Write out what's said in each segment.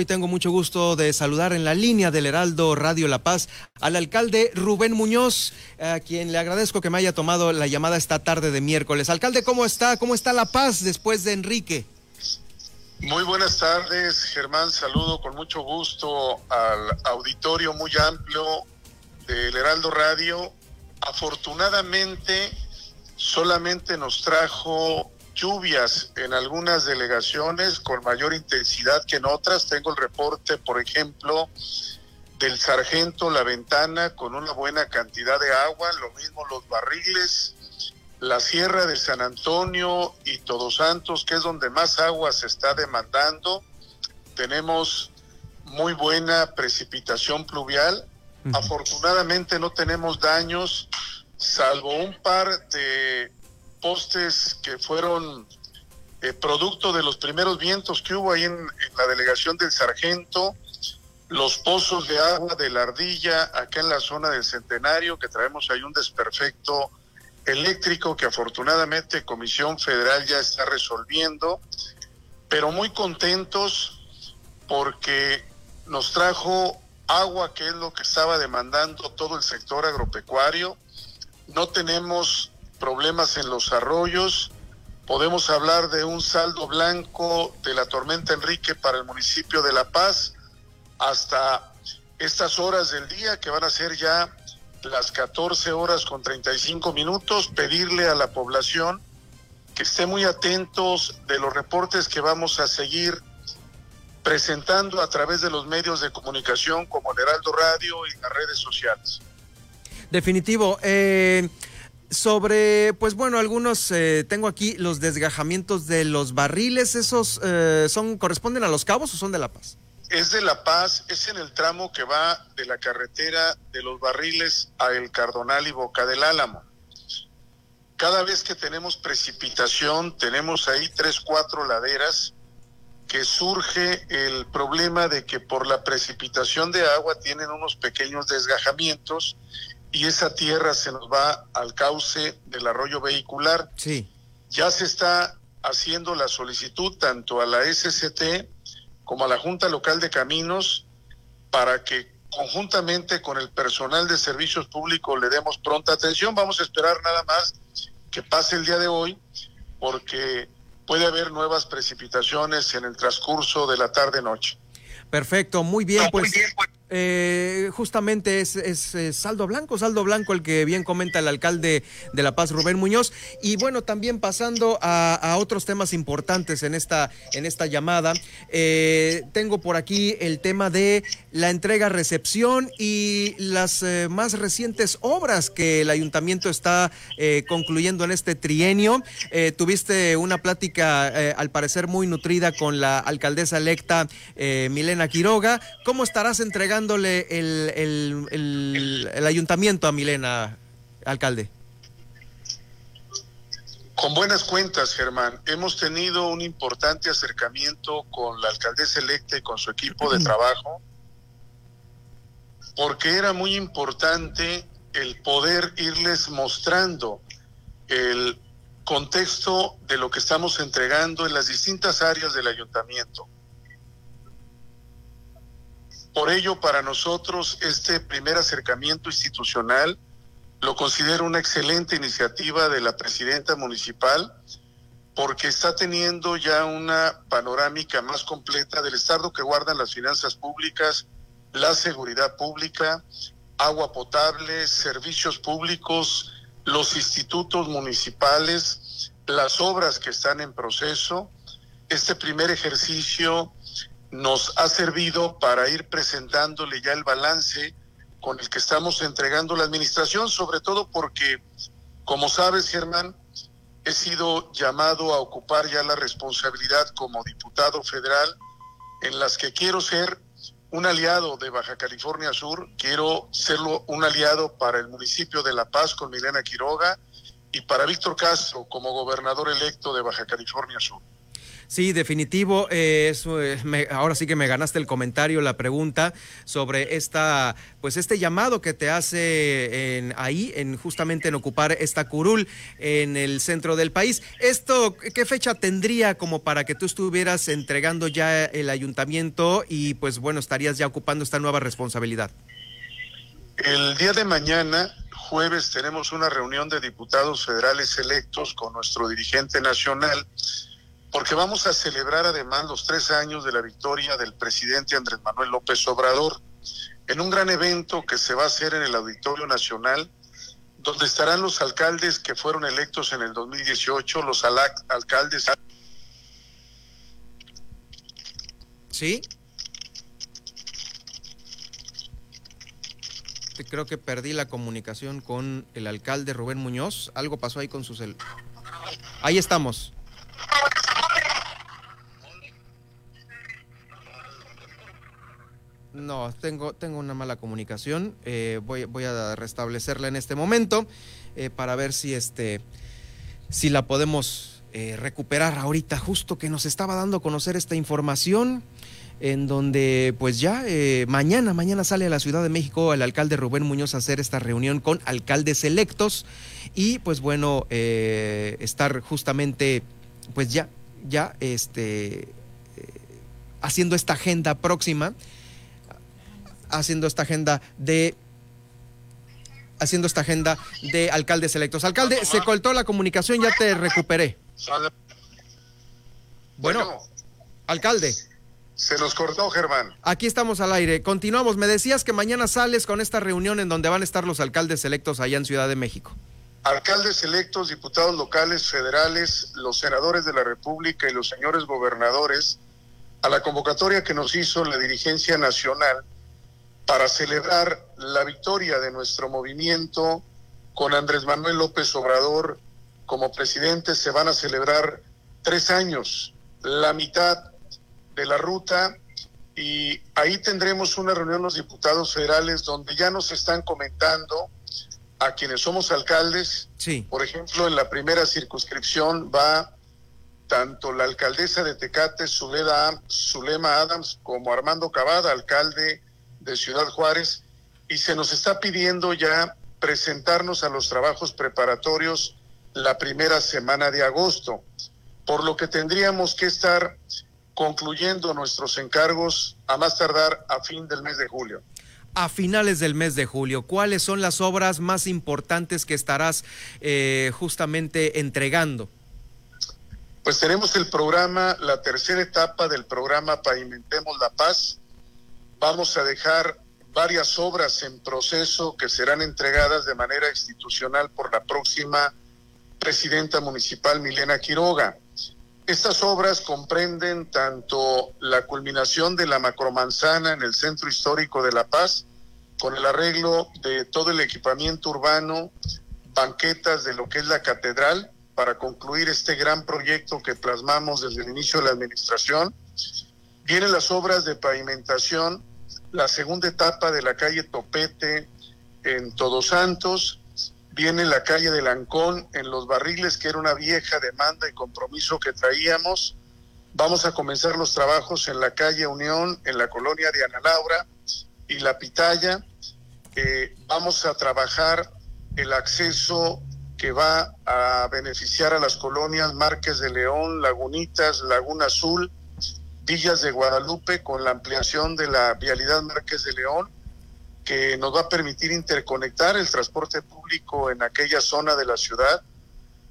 Hoy tengo mucho gusto de saludar en la línea del Heraldo Radio La Paz al alcalde Rubén Muñoz, a quien le agradezco que me haya tomado la llamada esta tarde de miércoles. Alcalde, ¿cómo está? ¿Cómo está La Paz después de Enrique? Muy buenas tardes, Germán. Saludo con mucho gusto al auditorio muy amplio del Heraldo Radio. Afortunadamente, solamente nos trajo lluvias en algunas delegaciones con mayor intensidad que en otras. Tengo el reporte, por ejemplo, del sargento La Ventana con una buena cantidad de agua, lo mismo los barriles, la Sierra de San Antonio y Todos Santos, que es donde más agua se está demandando. Tenemos muy buena precipitación pluvial. Afortunadamente no tenemos daños, salvo un par de postes que fueron eh, producto de los primeros vientos que hubo ahí en, la delegación del sargento, los pozos de agua de la ardilla acá en la zona del centenario, que traemos ahí un desperfecto eléctrico que afortunadamente Comisión Federal ya está resolviendo, pero muy contentos porque nos trajo agua, que es lo que estaba demandando todo el sector agropecuario. No tenemos problemas en los arroyos. Podemos hablar de un saldo blanco de la tormenta Enrique para el municipio de La Paz hasta estas horas del día, que van a ser ya las 14 horas con 35 minutos, pedirle a la población que esté muy atentos de los reportes que vamos a seguir presentando a través de los medios de comunicación como el Heraldo Radio y las redes sociales. Definitivo. Eh, sobre, pues bueno, algunos, eh, tengo aquí los desgajamientos de los barriles, ¿esos eh, son corresponden a Los Cabos o son de La Paz? Es de La Paz, es en el tramo que va de la carretera de los barriles a El Cardonal y Boca del Álamo. Cada vez que tenemos precipitación, tenemos ahí tres, cuatro laderas que surge el problema de que por la precipitación de agua tienen unos pequeños desgajamientos y esa tierra se nos va al cauce del arroyo vehicular. Sí. Ya se está haciendo la solicitud tanto a la SCT como a la Junta Local de Caminos para que conjuntamente con el personal de servicios públicos le demos pronta atención. Vamos a esperar nada más que pase el día de hoy porque puede haber nuevas precipitaciones en el transcurso de la tarde-noche. Perfecto, muy bien, pues. Muy bien, pues eh, justamente es, saldo blanco, saldo blanco el que bien comenta el alcalde de La Paz, Rubén Muñoz. Y bueno, también pasando a, otros temas importantes en esta, en esta llamada, eh, tengo por aquí el tema de la entrega-recepción y las eh, más recientes obras que el ayuntamiento está concluyendo en este trienio. tuviste una plática, al parecer, muy nutrida con la alcaldesa electa Milena Quiroga. ¿Cómo estarás entregando? El, el, ayuntamiento a Milena, alcalde? Con buenas cuentas, Germán. Hemos tenido un importante acercamiento con la alcaldesa electa y con su equipo de trabajo, porque era muy importante el poder irles mostrando el contexto de lo que estamos entregando en las distintas áreas del ayuntamiento. Por ello, para nosotros, este primer acercamiento institucional lo considero una excelente iniciativa de la presidenta municipal porque está teniendo ya una panorámica más completa del estado que guardan las finanzas públicas, la seguridad pública, agua potable, servicios públicos, los institutos municipales, las obras que están en proceso. Este primer ejercicio nos ha servido para ir presentándole ya el balance con el que estamos entregando la administración, sobre todo porque, como sabes, Germán, he sido llamado a ocupar ya la responsabilidad como diputado federal en las que quiero ser un aliado de Baja California Sur, quiero serlo un aliado para el municipio de La Paz con Milena Quiroga y para Víctor Castro como gobernador electo de Baja California Sur. Sí, definitivo. Eh, eh, ahora sí que me ganaste el comentario, la pregunta sobre esta, pues este llamado que te hace en, ahí, en justamente en ocupar esta curul en el centro del país. Esto, ¿qué fecha tendría como para que tú estuvieras entregando ya el ayuntamiento y pues bueno estarías ya ocupando esta nueva responsabilidad? El día de mañana jueves tenemos una reunión de diputados federales electos con nuestro dirigente nacional porque vamos a celebrar además los tres años de la victoria del presidente Andrés Manuel López Obrador en un gran evento que se va a hacer en el Auditorio Nacional, donde estarán los alcaldes que fueron electos en el 2018, los alcaldes. ¿Sí? Creo que perdí la comunicación con el alcalde Rubén Muñoz. Algo pasó ahí con su cel. Ahí estamos. No, tengo, tengo una mala comunicación. Eh, voy, voy a restablecerla en este momento eh, para ver si, este, si la podemos eh, recuperar ahorita, justo que nos estaba dando a conocer esta información en donde pues ya mañana, mañana sale a la Ciudad de México el alcalde Rubén Muñoz a hacer esta reunión con alcaldes electos y pues bueno, estar justamente pues ya, ya este, haciendo esta agenda próxima haciendo esta agenda de haciendo esta agenda de alcaldes electos. Alcalde, se cortó la comunicación, ya te recuperé. Bueno, alcalde. Se nos cortó, Germán. Aquí estamos al aire. Continuamos. Me decías que mañana sales con esta reunión en donde van a estar los alcaldes electos allá en Ciudad de México. Alcaldes electos, diputados locales, federales, los senadores de la República y los señores gobernadores, a la convocatoria que nos hizo la dirigencia nacional para celebrar la victoria de nuestro movimiento con Andrés Manuel López Obrador como presidente. Se van a celebrar tres años, la mitad de la ruta y ahí tendremos una reunión los diputados federales donde ya nos están comentando a quienes somos alcaldes. Sí. Por ejemplo, en la primera circunscripción va tanto la alcaldesa de Tecate, Zulema Adams, como Armando Cavada, alcalde de Ciudad Juárez y se nos está pidiendo ya presentarnos a los trabajos preparatorios la primera semana de agosto, por lo que tendríamos que estar concluyendo nuestros encargos a más tardar a fin del mes de julio. A finales del mes de julio, ¿cuáles son las obras más importantes que estarás eh, justamente entregando? Pues tenemos el programa, la tercera etapa del programa Pavimentemos la Paz, Vamos a dejar varias obras en proceso que serán entregadas de manera institucional por la próxima presidenta municipal Milena Quiroga. Estas obras comprenden tanto la culminación de la macromanzana en el centro histórico de La Paz, con el arreglo de todo el equipamiento urbano, banquetas de lo que es la catedral, para concluir este gran proyecto que plasmamos desde el inicio de la administración. Vienen las obras de pavimentación la segunda etapa de la calle Topete en Todos Santos, viene la calle de Lancón en Los Barriles, que era una vieja demanda y compromiso que traíamos. Vamos a comenzar los trabajos en la calle Unión, en la colonia de Ana Laura y La Pitaya. vamos a trabajar el acceso que va a beneficiar a las colonias Márquez de León, Lagunitas, Laguna Azul, Villas de Guadalupe con la ampliación de la vialidad Márquez de León, que nos va a permitir interconectar el transporte público en aquella zona de la ciudad.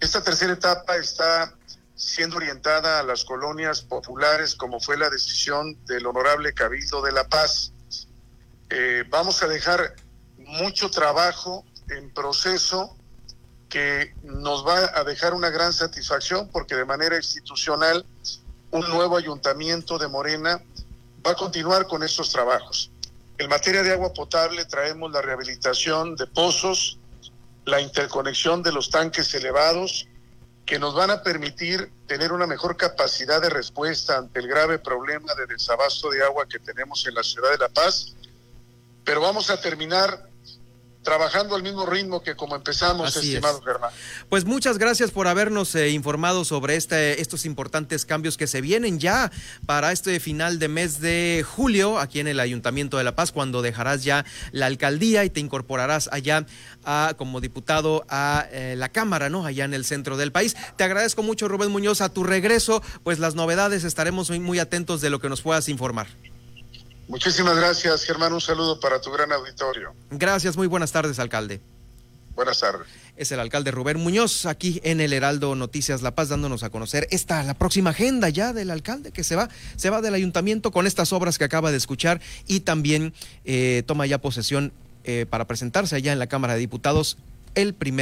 Esta tercera etapa está siendo orientada a las colonias populares, como fue la decisión del honorable Cabildo de La Paz. Eh, vamos a dejar mucho trabajo en proceso que nos va a dejar una gran satisfacción porque de manera institucional un nuevo ayuntamiento de Morena va a continuar con estos trabajos. En materia de agua potable traemos la rehabilitación de pozos, la interconexión de los tanques elevados, que nos van a permitir tener una mejor capacidad de respuesta ante el grave problema de desabasto de agua que tenemos en la ciudad de La Paz. Pero vamos a terminar trabajando al mismo ritmo que como empezamos, estimado Germán. Pues muchas gracias por habernos eh, informado sobre este, estos importantes cambios que se vienen ya para este final de mes de julio aquí en el Ayuntamiento de La Paz, cuando dejarás ya la alcaldía y te incorporarás allá a, como diputado a eh, la Cámara, ¿no? Allá en el centro del país. Te agradezco mucho, Rubén Muñoz, a tu regreso, pues las novedades estaremos muy, muy atentos de lo que nos puedas informar. Muchísimas gracias, Germán. Un saludo para tu gran auditorio. Gracias, muy buenas tardes, alcalde. Buenas tardes. Es el alcalde Rubén Muñoz aquí en el Heraldo Noticias La Paz dándonos a conocer esta la próxima agenda ya del alcalde que se va se va del ayuntamiento con estas obras que acaba de escuchar y también eh, toma ya posesión eh, para presentarse allá en la Cámara de Diputados el primer